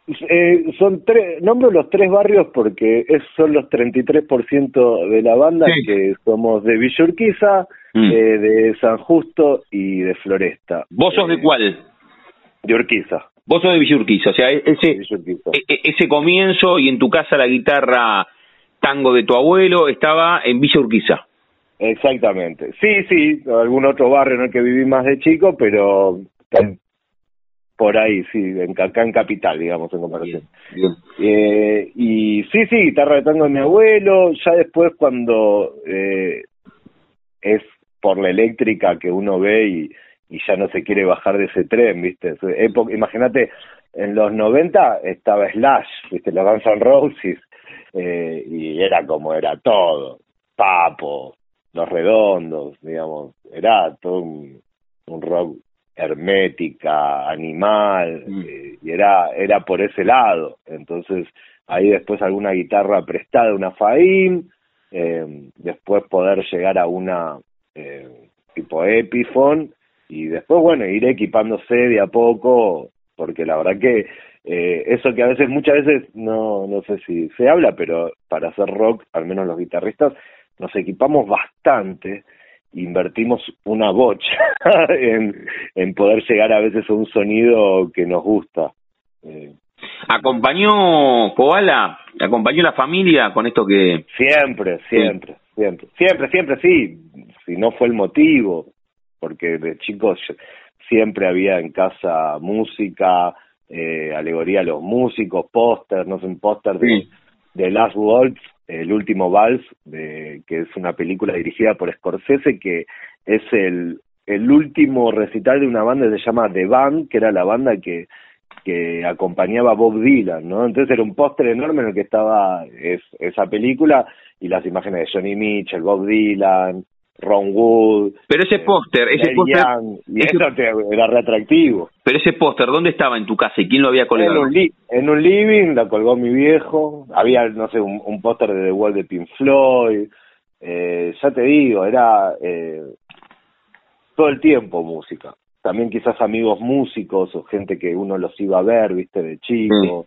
Eh, son tres, nombro los tres barrios porque es, son los 33% de la banda que somos de Villurquiza, mm. eh, de San Justo y de Floresta. ¿Vos sos de eh, cuál? De Urquiza. Vos sos de Villurquiza, o sea, e-, ese, e-, e-, ese comienzo y en tu casa la guitarra tango de tu abuelo estaba en Villa Urquiza. Exactamente. Sí, sí, algún otro barrio en el que viví más de chico, pero por ahí, sí, en, acá en Capital, digamos, en comparación. Eh, y sí, sí, guitarra de tango de mi abuelo, ya después cuando eh, es por la eléctrica que uno ve y, y ya no se quiere bajar de ese tren, ¿viste? Imagínate, en los 90 estaba Slash, ¿viste? La Guns N' Roses, eh, y era como era todo, Papo, Los Redondos, digamos, era todo un, un rock hermética, animal, mm. eh, y era, era por ese lado. Entonces, ahí después alguna guitarra prestada, una Faim, eh, después poder llegar a una eh, tipo Epiphone, y después, bueno, ir equipándose de a poco, porque la verdad que eh, eso que a veces, muchas veces, no, no sé si se habla, pero para hacer rock, al menos los guitarristas, nos equipamos bastante, invertimos una bocha <laughs> en, en poder llegar a veces a un sonido que nos gusta. Eh, ¿Acompañó Koala? ¿Acompañó la familia con esto que...? Siempre, siempre, siempre. Siempre, siempre, sí. Si no fue el motivo, porque de chicos siempre había en casa música, eh, alegoría a los músicos, póster, no sé, un póster de, de Last Waltz el último vals, de, que es una película dirigida por Scorsese, que es el, el último recital de una banda que se llama The Band, que era la banda que, que acompañaba a Bob Dylan, ¿no? Entonces era un póster enorme en el que estaba es, esa película y las imágenes de Johnny Mitchell, Bob Dylan, Ron Wood. Pero ese póster, ese póster. Y eso era reatractivo. Pero ese póster, ¿dónde estaba en tu casa y quién lo había colgado? En un, living, la colgó mi viejo. Había, no sé, un, póster de The Wall de Pink Floyd. Eh, ya te digo, era eh, todo el tiempo música. También quizás amigos músicos o gente que uno los iba a ver, viste, de chico.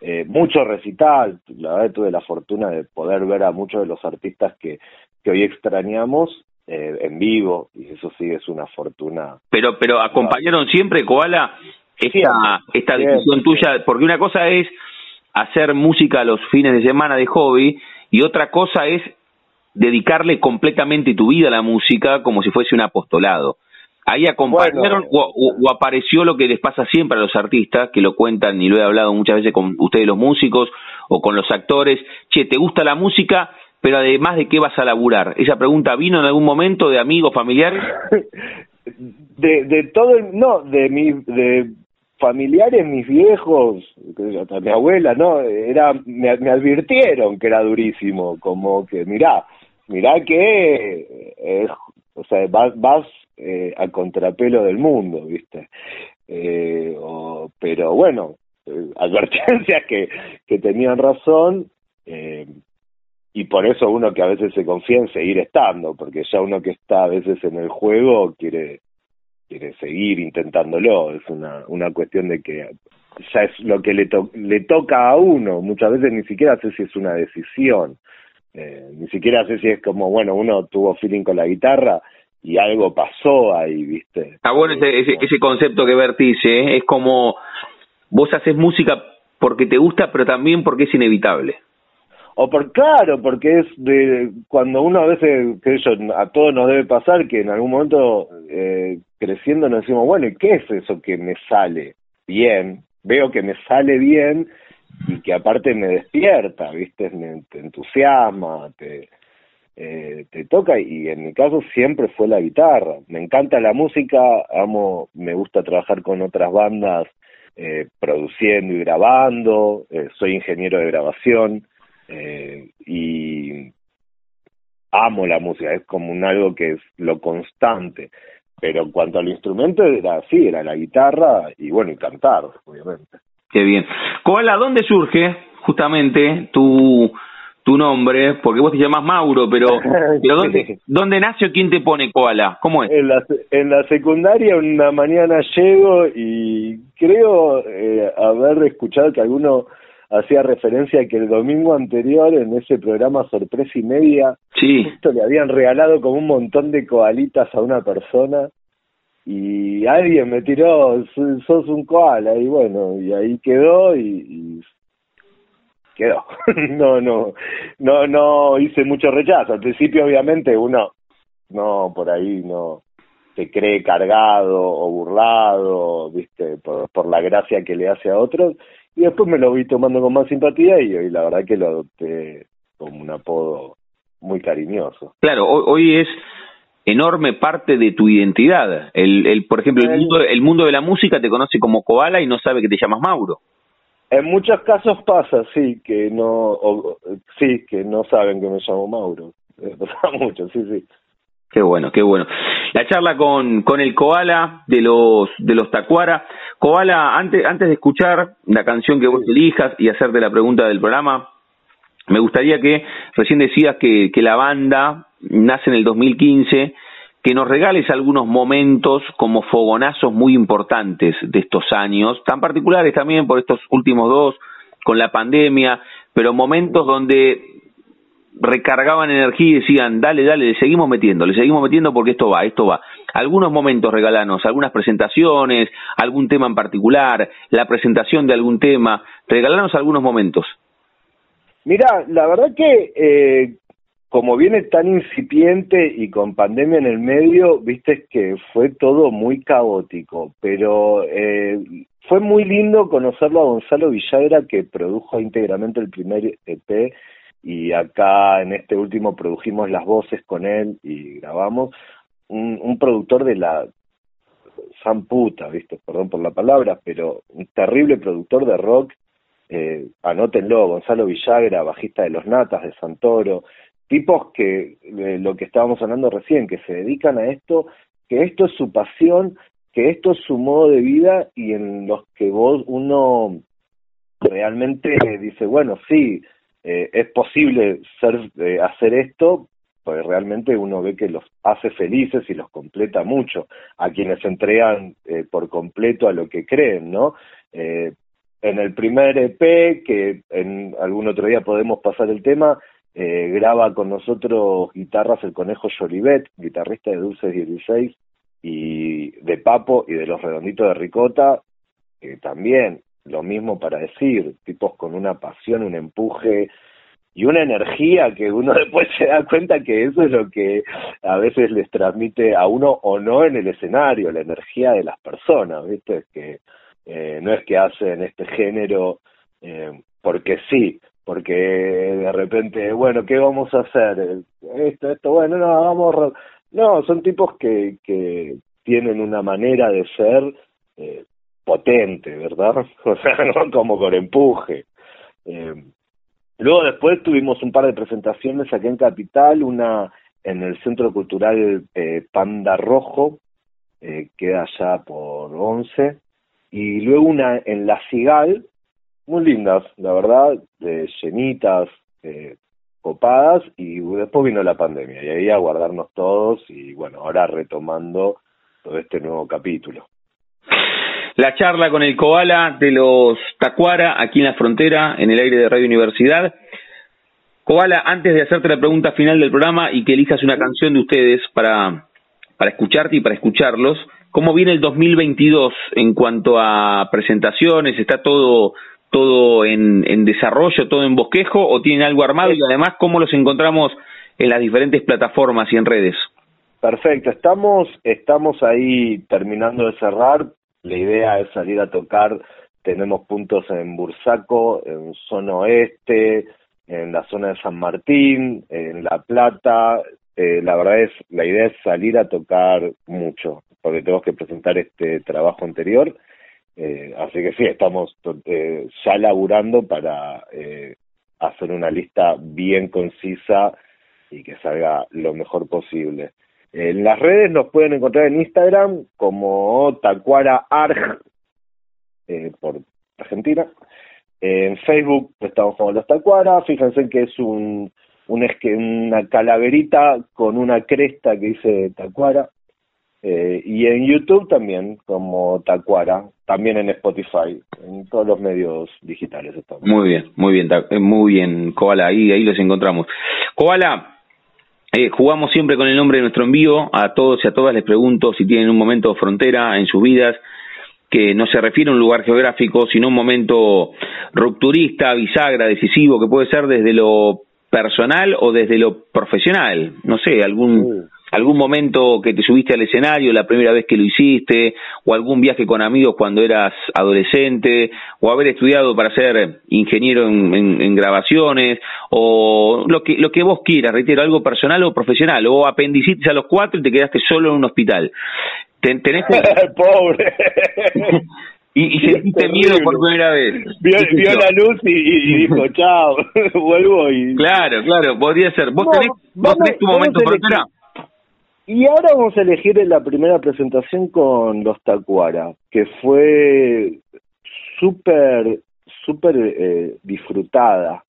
Eh, mucho recital, la verdad tuve la fortuna de poder ver a muchos de los artistas que, que hoy extrañamos eh, en vivo y eso sí es una fortuna. Pero pero acompañaron siempre Koala esta esta decisión tuya porque una cosa es hacer música los fines de semana de hobby y otra cosa es dedicarle completamente tu vida a la música como si fuese un apostolado. Ahí acompañaron o, apareció lo que les pasa siempre a los artistas, que lo cuentan y lo he hablado muchas veces con ustedes los músicos o con los actores. Che, ¿te gusta la música? Pero además de qué vas a laburar. ¿Esa pregunta vino en algún momento de amigos, familiares? <laughs> de, de todo, no, de mi, de familiares, mis viejos, mi abuela, no, era, me, me advirtieron que era durísimo, como que mirá, mirá que, eh, o sea, vas, vas eh, a contrapelo del mundo, viste. Eh, o, pero bueno, eh, advertencias que, que tenían razón, eh, y por eso uno que a veces se confía en seguir estando, porque ya uno que está a veces en el juego quiere quiere seguir intentándolo, es una, una cuestión de que ya es lo que le, le toca a uno, muchas veces ni siquiera sé si es una decisión, eh, ni siquiera sé si es como, bueno, uno tuvo feeling con la guitarra y algo pasó ahí, ¿viste? Está bueno ese, ese, ese concepto que vertís, ¿eh? es como vos haces música porque te gusta, pero también porque es inevitable o por claro porque es de cuando uno a veces que a todos nos debe pasar que en algún momento eh, creciendo nos decimos bueno y qué es eso que me sale bien veo que me sale bien y que aparte me despierta viste me te entusiasma te eh, te toca y en mi caso siempre fue la guitarra. Me encanta la música, amo, me gusta trabajar con otras bandas eh, produciendo y grabando, eh, soy ingeniero de grabación y amo la música, es como un algo que es lo constante. Pero en cuanto al instrumento era así, era la guitarra y bueno, y cantar, obviamente. Qué bien. Koala, ¿dónde surge justamente tu tu nombre, porque vos te llamas Mauro, pero, <laughs> ¿dónde, ¿dónde nace o quién te pone koala? ¿Cómo es? En la, en la secundaria una mañana llego y creo eh, haber escuchado que alguno hacía referencia a que el domingo anterior en ese programa Sorpresa y Media, sí. justo le habían regalado como un montón de koalitas a una persona y alguien me tiró, sos un koala, y bueno, y ahí quedó y quedó. <laughs> no, no, no, no hice mucho rechazo. Al principio, obviamente, uno no por ahí no se cree cargado o burlado, viste, por, por la gracia que le hace a otros. Y después me lo vi tomando con más simpatía y hoy la verdad que lo adopté como un apodo muy cariñoso. Claro, hoy, es enorme parte de tu identidad. El, el por ejemplo, el mundo, el mundo de la música te conoce como Koala y no sabe que te llamas Mauro. En muchos casos pasa, sí, que no, sí, que no saben que me llamo Mauro. <laughs> Pasa mucho, sí, sí. Qué bueno, qué bueno. La charla con, con el Koala de los, de los Tacuara. Koala, antes, antes de escuchar la canción que vos elijas y hacerte la pregunta del programa, me gustaría que recién decías que, que la banda nace en el 2015 que nos regales algunos momentos como fogonazos muy importantes de estos años, tan particulares también por estos últimos dos, con la pandemia, pero momentos donde recargaban energía y decían, dale, dale, le seguimos metiendo, le seguimos metiendo porque esto va, esto va. Algunos momentos regalanos, algunas presentaciones, algún tema en particular, la presentación de algún tema, regalanos algunos momentos. Mira, la verdad que eh, como viene tan incipiente y con pandemia en el medio, viste que fue todo muy caótico, pero eh, fue muy lindo conocerlo a Gonzalo Villagra que produjo íntegramente el primer EP y acá en este último produjimos las voces con él y grabamos un, productor de la san puta, viste, perdón por la palabra, pero un terrible productor de rock eh, anótenlo, Gonzalo Villagra, bajista de Los Natas, de Santoro, tipos que, lo que estábamos hablando recién, que se dedican a esto, que esto es su pasión, que esto es su modo de vida y en los que vos uno realmente dice, bueno, sí, eh, es posible ser, eh, hacer esto, pues realmente uno ve que los hace felices y los completa mucho a quienes se entregan eh, por completo a lo que creen, ¿no? en el primer EP, que en algún otro día podemos pasar el tema, eh, graba con nosotros guitarras el Conejo Jolivet, guitarrista de Dulces 16, y de Papo y de Los Redonditos de Ricota, que también lo mismo para decir, tipos con una pasión, un empuje y una energía que uno <laughs> después se da cuenta que eso es lo que a veces les transmite a uno o no en el escenario, la energía de las personas, ¿viste? Que eh, no es que hacen este género eh, porque sí, porque de repente, bueno, ¿qué vamos a hacer? Esto, esto, bueno, no, vamos... No, son tipos que, que tienen una manera de ser eh, potente, ¿verdad? <laughs> O sea, no como con empuje. Eh, luego después tuvimos un par de presentaciones aquí en Capital, una en el Centro Cultural eh, Panda Rojo, eh, queda allá por 11, y luego una en La Cigal, muy lindas, la verdad, de llenitas, eh, copadas, y después vino la pandemia, y ahí a guardarnos todos, y bueno, ahora retomando todo este nuevo capítulo. La charla con el Koala de los Tacuara, aquí en la frontera, en el aire de Radio Universidad. Koala, antes de hacerte la pregunta final del programa y que elijas una canción de ustedes para, para escucharte y para escucharlos, ¿cómo viene el 2022 en cuanto a presentaciones? ¿Está todo todo en, en desarrollo, todo en bosquejo o tienen algo armado y además cómo los encontramos en las diferentes plataformas y en redes? Perfecto, estamos, estamos ahí terminando de cerrar, la idea es salir a tocar, tenemos puntos en Bursaco, en Zona Oeste, en la zona de San Martín, en La Plata. Eh, la verdad es, la idea es salir a tocar mucho, porque tenemos que presentar este trabajo anterior. Eh, así que sí, estamos eh, ya laburando para eh, hacer una lista bien concisa y que salga lo mejor posible. En las redes nos pueden encontrar en Instagram como Tacuara Arg, eh, por Argentina. En Facebook estamos como Los Tacuara. Fíjense que es un, un esque, una calaverita con una cresta que dice Tacuara. Eh, y en YouTube también, como Tacuara, también en Spotify, en todos los medios digitales estamos. Muy bien, muy bien, eh, muy bien, Koala, ahí, ahí los encontramos. Koala, eh, jugamos siempre con el nombre de nuestro envío, a todos y a todas les pregunto si tienen un momento frontera en sus vidas, que no se refiere a un lugar geográfico, sino un momento rupturista, bisagra, decisivo, que puede ser desde lo personal o desde lo profesional, no sé, algún algún momento que te subiste al escenario, la primera vez que lo hiciste, o algún viaje con amigos cuando eras adolescente, o haber estudiado para ser ingeniero en, en, en grabaciones, o lo que, lo que vos quieras, reitero, algo personal o profesional, o apendicitis a los cuatro y te quedaste solo en un hospital. Ten, tenés <laughs> Pobre. <laughs> y, y sentiste miedo por primera vez. Vio, vio la luz y, y dijo, chao, <laughs> vuelvo y... Claro, claro, podría ser. ¿Vos No, tenés, vos tenés tu momento frontera? Y ahora vamos a elegir la primera presentación con los Tacuara, que fue súper, súper eh, disfrutada.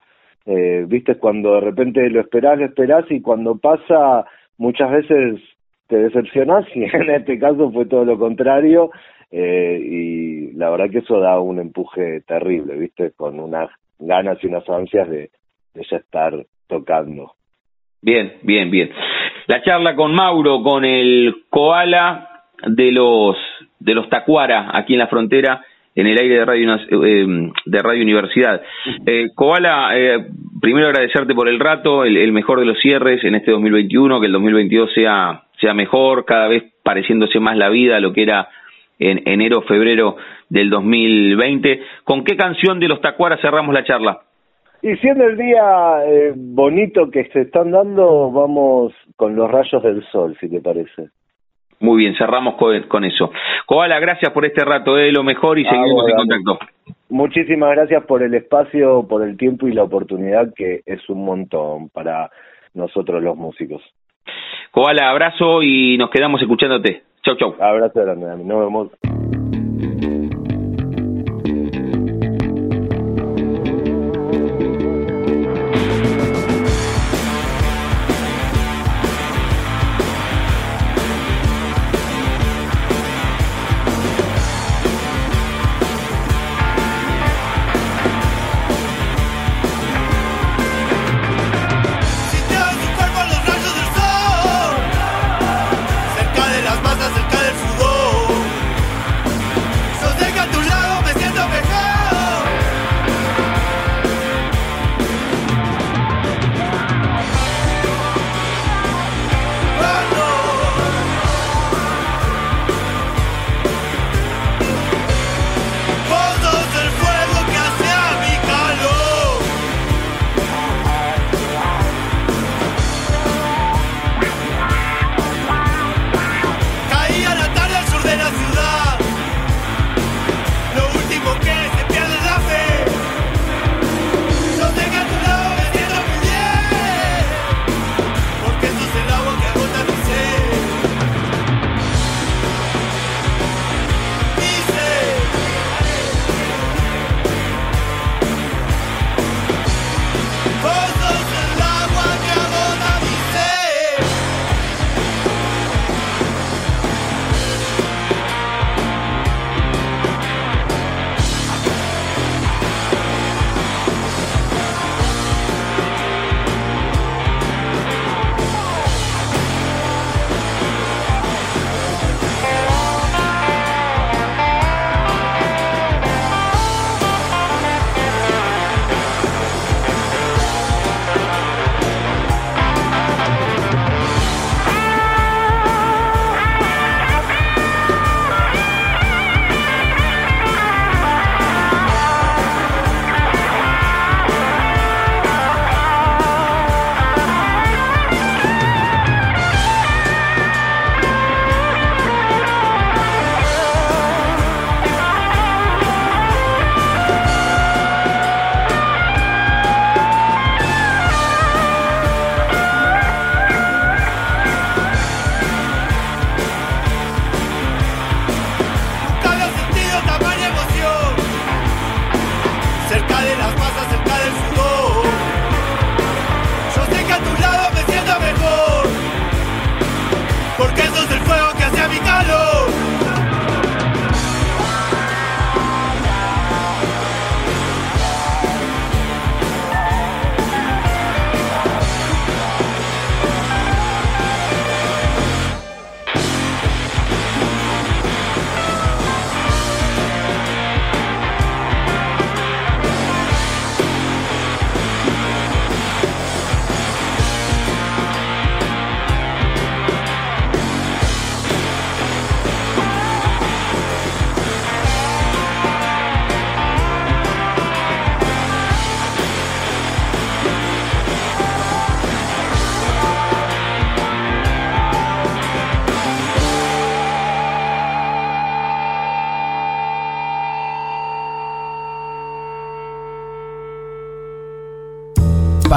Eh, Viste, cuando de repente lo esperás, lo esperás y cuando pasa muchas veces te decepcionás <laughs> y en este caso fue todo lo contrario eh, y la verdad que eso da un empuje terrible, ¿viste? Con unas ganas y unas ansias de, de ya estar tocando. Bien, bien, bien. La charla con Mauro, con el koala de los de los Tacuara aquí en la frontera, en el aire de Radio eh, de Radio Universidad. Eh, koala, eh, primero agradecerte por el rato, el, el mejor de los cierres en este 2021, que el 2022 sea sea mejor, cada vez pareciéndose más la vida a lo que era en enero, febrero del 2020. ¿Con qué canción de los Tacuara cerramos la charla? Y siendo el día eh, bonito que se están dando, vamos con los rayos del sol, si te parece. Muy bien, cerramos con, con eso. Koala, gracias por este rato, eh, lo mejor y Ah, seguimos en contacto. Muchísimas gracias por el espacio, por el tiempo y la oportunidad, que es un montón para nosotros los músicos. Koala, abrazo y nos quedamos escuchándote. Chau, chau. Abrazo grande, nos vemos.